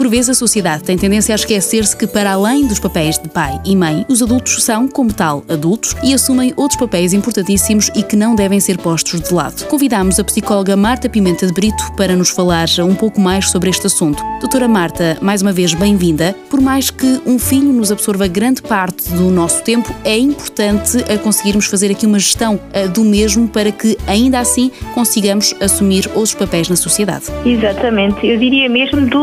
Por vezes a sociedade tem tendência a esquecer-se que, para além dos papéis de pai e mãe, os adultos são, como tal, adultos e assumem outros papéis importantíssimos e que não devem ser postos de lado. Convidamos a psicóloga Marta Pimenta de Brito para nos falar um pouco mais sobre este assunto. Doutora Marta, mais uma vez bem-vinda. Por mais que um filho nos absorva grande parte do nosso tempo, é importante a conseguirmos fazer aqui uma gestão eh, do mesmo para que, ainda assim, consigamos assumir outros papéis na sociedade. Exatamente. Eu diria mesmo de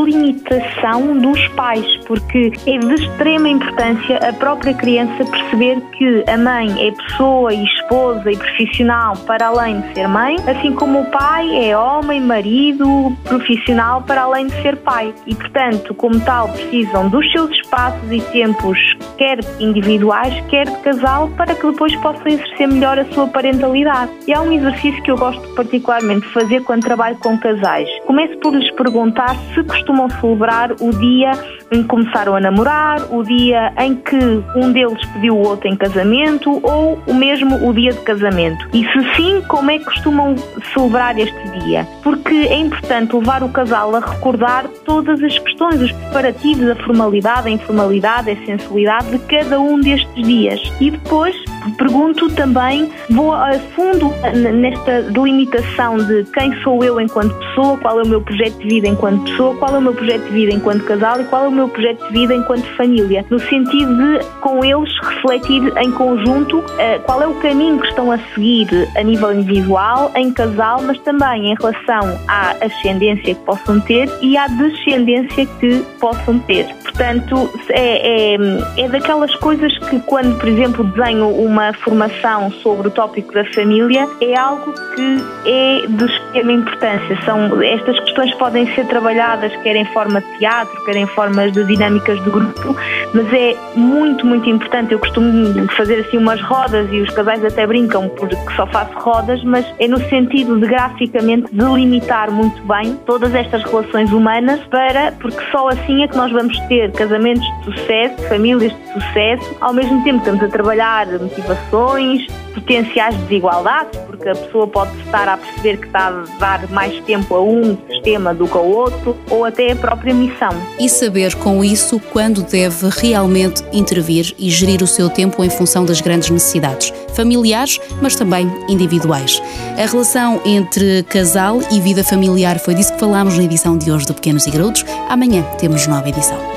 limitação dos pais, porque é de extrema importância a própria criança perceber que a mãe é pessoa e esposa e profissional para além de ser mãe, assim como o pai é homem, marido, profissional para além de ser pai. E, portanto, como tal, precisam dos seus espaços e tempos, quer individuais, quer de casal, para que depois possam exercer melhor a sua parentalidade. E há um exercício que eu gosto particularmente de fazer quando trabalho com casais. Começo por lhes perguntar se costumam celebrar o dia em que começaram a namorar, o dia em que um deles pediu o outro em casamento ou o mesmo o dia de casamento. E se sim, como é que costumam celebrar este dia? Porque é importante levar o casal a recordar todas as questões, os preparativos, a formalidade, a informalidade, a sensualidade de cada um destes dias. E depois pergunto também, vou a fundo nesta delimitação de quem sou eu enquanto pessoa, qual é o meu projeto de vida enquanto pessoa, qual é o meu projeto de vida enquanto casal e qual é o meu projeto de vida enquanto família, no sentido de, com eles, refletir em conjunto uh, qual é o caminho que estão a seguir a nível individual, em casal, mas também em relação à ascendência que possam ter e à descendência que possam ter. Portanto, é, é, é daquelas coisas que, quando, por exemplo, desenho uma formação sobre o tópico da família, é algo que é de extrema importância. São, estas questões podem ser trabalhadas quer em forma de teatro, quer em formas de dinâmicas de grupo, mas é muito, muito importante. Eu costumo fazer assim umas rodas e os casais até brincam porque só faço rodas, mas é no sentido de graficamente delimitar muito bem todas estas relações humanas para, porque só assim é que nós vamos ter casamentos de sucesso, famílias de sucesso, ao mesmo tempo estamos a trabalhar motivações, potenciais desigualdades, porque a pessoa pode estar a perceber que está a dar mais tempo a um sistema do que ao outro, ou até a própria missão. E saber com isso quando deve realmente intervir e gerir o seu tempo em função das grandes necessidades, familiares, mas também individuais. A relação entre casal e vida familiar foi disso que falámos na edição de hoje do Pequenos e Graúdos. Amanhã temos nova edição.